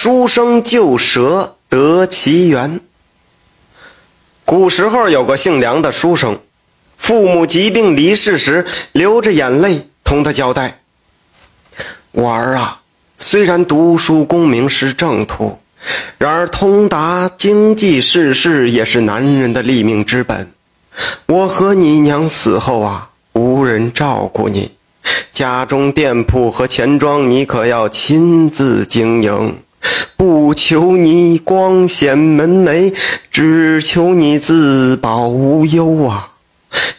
书生救蛇得其缘。古时候有个姓梁的书生，父母疾病离世时，流着眼泪同他交代：“我儿啊，虽然读书功名是正途，然而通达经济世事也是男人的立命之本。我和你娘死后啊，无人照顾你。”家中店铺和钱庄，你可要亲自经营。不求你光显门楣，只求你自保无忧啊！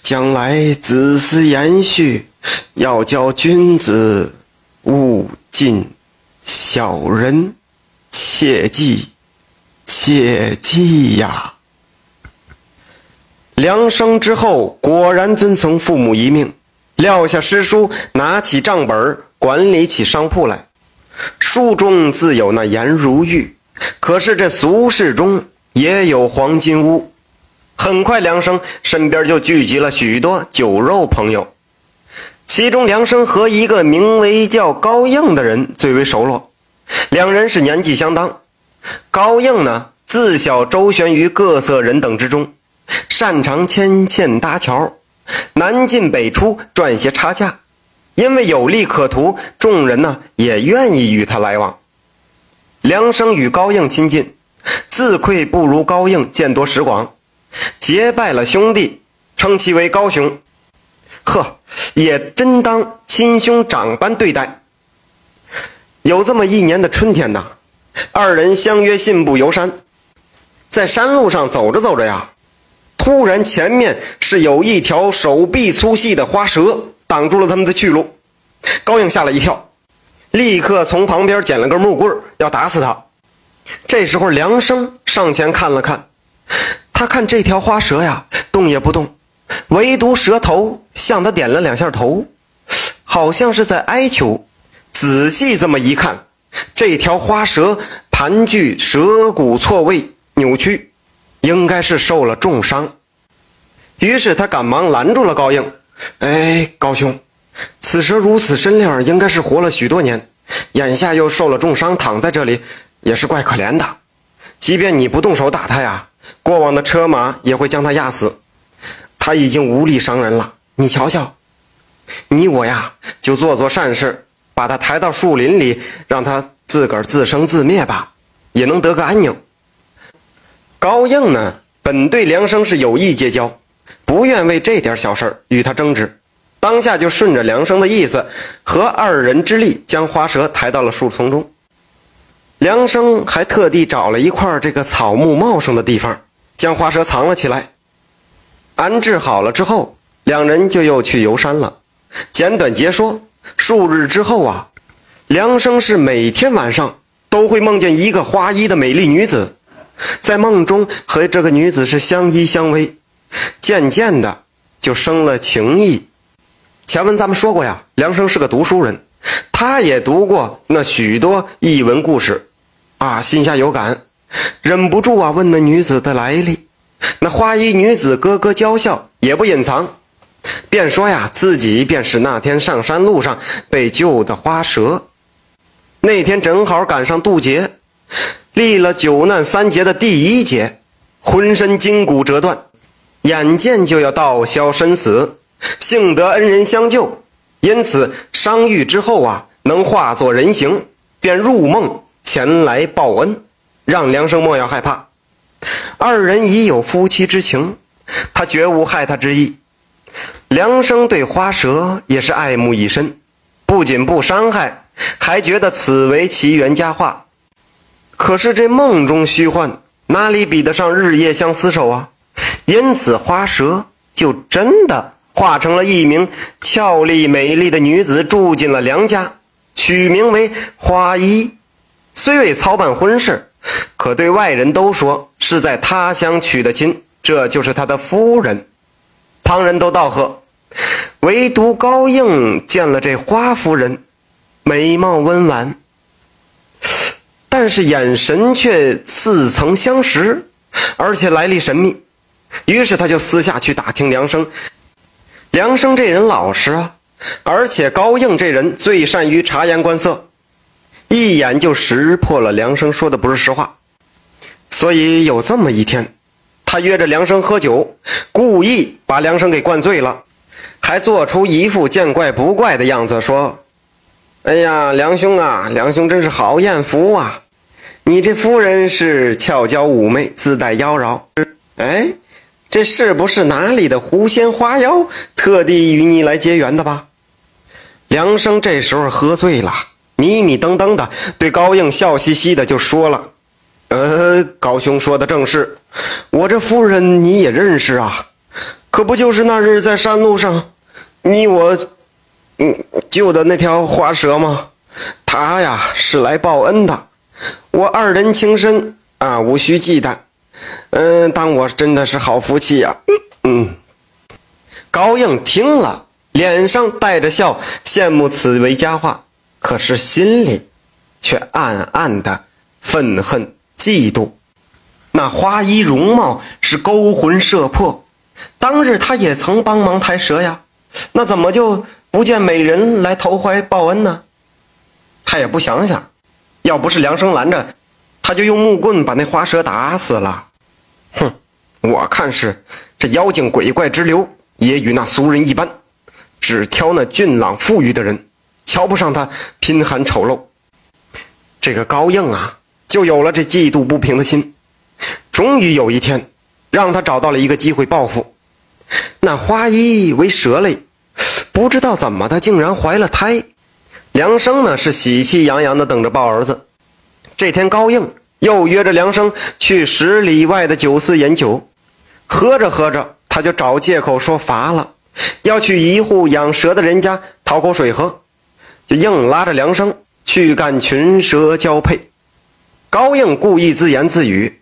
将来子嗣延续，要教君子勿近小人，切记，切记呀！梁生之后果然遵从父母遗命。撂下诗书，拿起账本管理起商铺来。书中自有那颜如玉，可是这俗世中也有黄金屋。很快，梁生身边就聚集了许多酒肉朋友，其中梁生和一个名为叫高应的人最为熟络。两人是年纪相当。高应呢，自小周旋于各色人等之中，擅长牵线搭桥。南进北出，赚些差价，因为有利可图，众人呢也愿意与他来往。梁生与高应亲近，自愧不如高应见多识广，结拜了兄弟，称其为高兄。呵，也真当亲兄长般对待。有这么一年的春天呐，二人相约信步游山，在山路上走着走着呀。突然，前面是有一条手臂粗细的花蛇挡住了他们的去路。高应吓了一跳，立刻从旁边捡了根木棍要打死他。这时候，梁生上前看了看，他看这条花蛇呀，动也不动，唯独蛇头向他点了两下头，好像是在哀求。仔细这么一看，这条花蛇盘踞，蛇骨错位，扭曲。应该是受了重伤，于是他赶忙拦住了高应。哎，高兄，此蛇如此身量，应该是活了许多年，眼下又受了重伤，躺在这里也是怪可怜的。即便你不动手打他呀，过往的车马也会将他压死。他已经无力伤人了，你瞧瞧，你我呀，就做做善事，把他抬到树林里，让他自个儿自生自灭吧，也能得个安宁。高应呢，本对梁生是有意结交，不愿为这点小事与他争执，当下就顺着梁生的意思，和二人之力将花蛇抬到了树丛中。梁生还特地找了一块这个草木茂盛的地方，将花蛇藏了起来。安置好了之后，两人就又去游山了。简短截说，数日之后啊，梁生是每天晚上都会梦见一个花衣的美丽女子。在梦中和这个女子是相依相偎，渐渐的就生了情意。前文咱们说过呀，梁生是个读书人，他也读过那许多异闻故事，啊，心下有感，忍不住啊问那女子的来历。那花衣女子咯咯娇笑，也不隐藏，便说呀自己便是那天上山路上被救的花蛇，那天正好赶上渡劫。历了九难三劫的第一劫，浑身筋骨折断，眼见就要道消身死，幸得恩人相救，因此伤愈之后啊，能化作人形，便入梦前来报恩，让梁生莫要害怕。二人已有夫妻之情，他绝无害他之意。梁生对花蛇也是爱慕已深，不仅不伤害，还觉得此为奇缘佳话。可是这梦中虚幻，哪里比得上日夜相厮守啊？因此花蛇就真的化成了一名俏丽美丽的女子，住进了梁家，取名为花衣。虽未操办婚事，可对外人都说是在他乡娶的亲，这就是他的夫人。旁人都道贺，唯独高应见了这花夫人，美貌温婉。但是眼神却似曾相识，而且来历神秘。于是他就私下去打听梁生。梁生这人老实啊，而且高应这人最善于察言观色。一眼就识破了梁生说的不是实话。所以有这么一天，他约着梁生喝酒，故意把梁生给灌醉了，还做出一副见怪不怪的样子，说：“哎呀，梁兄啊，梁兄真是好艳福啊！你这夫人是俏娇妩媚，自带妖娆。哎，这是不是哪里的狐仙花妖特地与你来结缘的吧？”梁生这时候喝醉了，迷迷瞪瞪的对高应笑嘻嘻的就说了。呃，高兄说的正是，我这夫人你也认识啊，可不就是那日在山路上，你我，嗯，救的那条花蛇吗？他呀是来报恩的，我二人情深啊，无需忌惮。嗯，当我真的是好福气呀。嗯，高应听了，脸上带着笑，羡慕此为佳话，可是心里却暗暗的愤恨。嫉妒，那花衣容貌是勾魂摄魄。当日他也曾帮忙抬蛇呀，那怎么就不见美人来投怀报恩呢？他也不想想，要不是梁生拦着，他就用木棍把那花蛇打死了。哼，我看是这妖精鬼怪之流也与那俗人一般，只挑那俊朗富裕的人，瞧不上他贫寒丑陋。这个高应啊。就有了这嫉妒不平的心，终于有一天，让他找到了一个机会报复。那花衣为蛇类，不知道怎么的，竟然怀了胎。梁生呢是喜气洋洋的等着抱儿子。这天高应又约着梁生去十里外的酒肆饮酒，喝着喝着，他就找借口说乏了，要去一户养蛇的人家讨口水喝，就硬拉着梁生去干群蛇交配。高应故意自言自语：“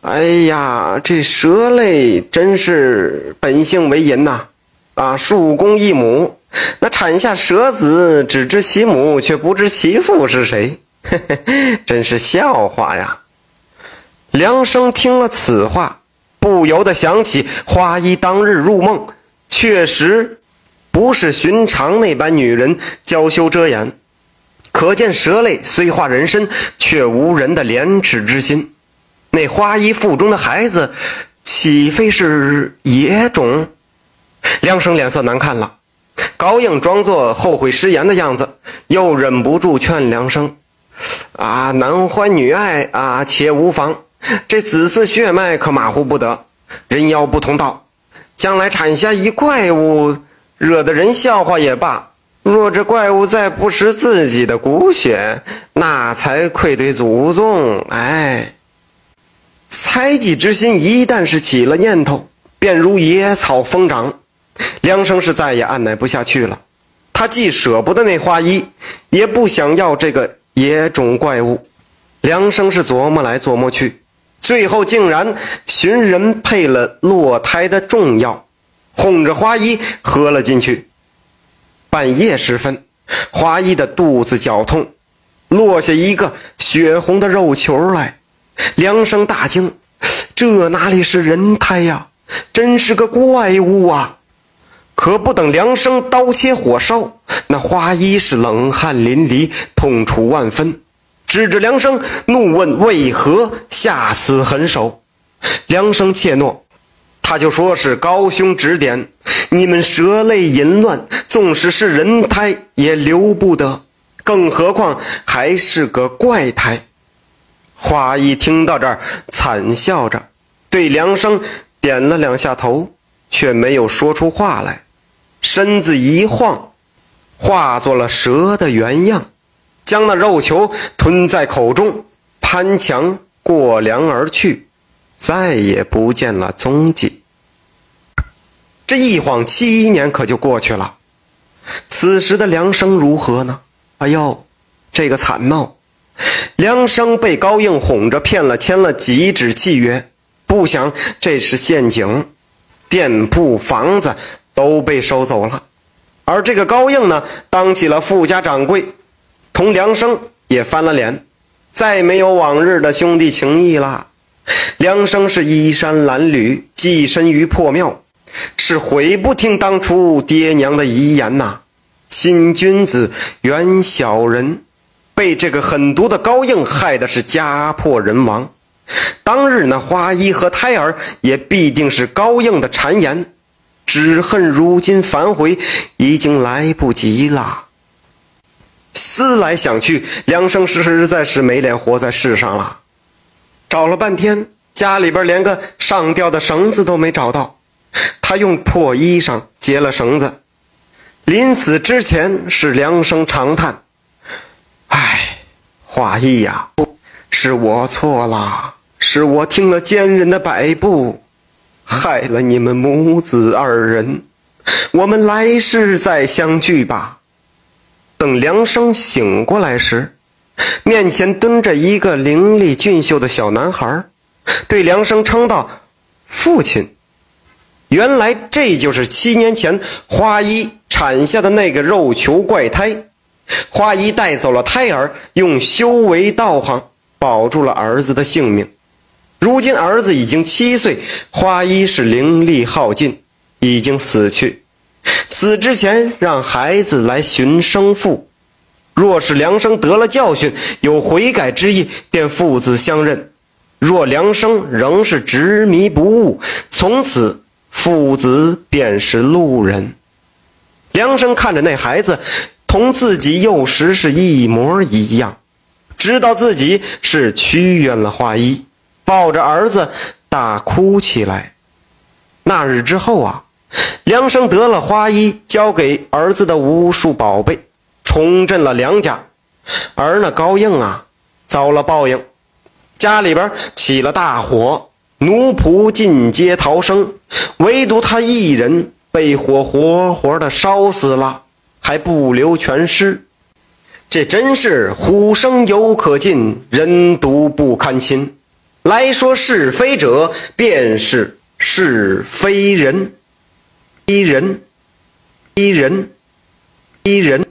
哎呀，这蛇类真是本性为淫呐！啊，数公一母，那产下蛇子，只知其母，却不知其父是谁，嘿嘿，真是笑话呀！”梁生听了此话，不由得想起花衣当日入梦，确实不是寻常那般女人娇羞遮掩。可见蛇类虽化人身，却无人的廉耻之心。那花衣腹中的孩子，岂非是野种？梁生脸色难看了。高硬装作后悔失言的样子，又忍不住劝梁生：“啊，男欢女爱啊，且无妨。这子嗣血脉可马虎不得，人妖不同道，将来产下一怪物，惹得人笑话也罢。”若这怪物再不食自己的骨血，那才愧对祖宗。哎，猜忌之心一旦是起了念头，便如野草疯长。梁生是再也按耐不下去了，他既舍不得那花衣，也不想要这个野种怪物。梁生是琢磨来琢磨去，最后竟然寻人配了落胎的重药，哄着花衣喝了进去。半夜时分，花衣的肚子绞痛，落下一个血红的肉球来。梁生大惊：“这哪里是人胎呀？真是个怪物啊！”可不等梁生刀切火烧，那花衣是冷汗淋漓，痛楚万分，指着梁生怒问：“为何下此狠手？”梁生怯懦。他就说是高兄指点，你们蛇类淫乱，纵使是人胎也留不得，更何况还是个怪胎。花一听到这儿，惨笑着对梁生点了两下头，却没有说出话来，身子一晃，化作了蛇的原样，将那肉球吞在口中，攀墙过梁而去，再也不见了踪迹。这一晃七年可就过去了，此时的梁生如何呢？哎呦，这个惨闹！梁生被高应哄着骗了，签了几纸契约，不想这是陷阱，店铺房子都被收走了，而这个高应呢，当起了富家掌柜，同梁生也翻了脸，再没有往日的兄弟情谊了。梁生是衣衫褴褛，寄身于破庙。是悔不听当初爹娘的遗言呐！亲君子，远小人。被这个狠毒的高应害的是家破人亡。当日那花衣和胎儿也必定是高应的谗言，只恨如今反悔已经来不及了。思来想去，梁生实在是没脸活在世上了。找了半天，家里边连个上吊的绳子都没找到。他用破衣裳结了绳子，临死之前是梁生长叹：“唉，华衣呀，是我错了，是我听了奸人的摆布，害了你们母子二人。我们来世再相聚吧。”等梁生醒过来时，面前蹲着一个伶俐俊秀的小男孩，对梁生称道：“父亲。”原来这就是七年前花衣产下的那个肉球怪胎。花衣带走了胎儿，用修为道行保住了儿子的性命。如今儿子已经七岁，花衣是灵力耗尽，已经死去。死之前让孩子来寻生父，若是梁生得了教训，有悔改之意，便父子相认；若梁生仍是执迷不悟，从此父子便是路人。梁生看着那孩子，同自己幼时是一模一样，知道自己是屈冤了花衣，抱着儿子大哭起来。那日之后啊。梁生得了花衣交给儿子的无数宝贝，重振了梁家。而那高应啊，遭了报应，家里边起了大火，奴仆尽皆逃生，唯独他一人被火活活的烧死了，还不留全尸。这真是虎生犹可近，人毒不堪亲。来说是非者，便是是非人。一人，一人，一人。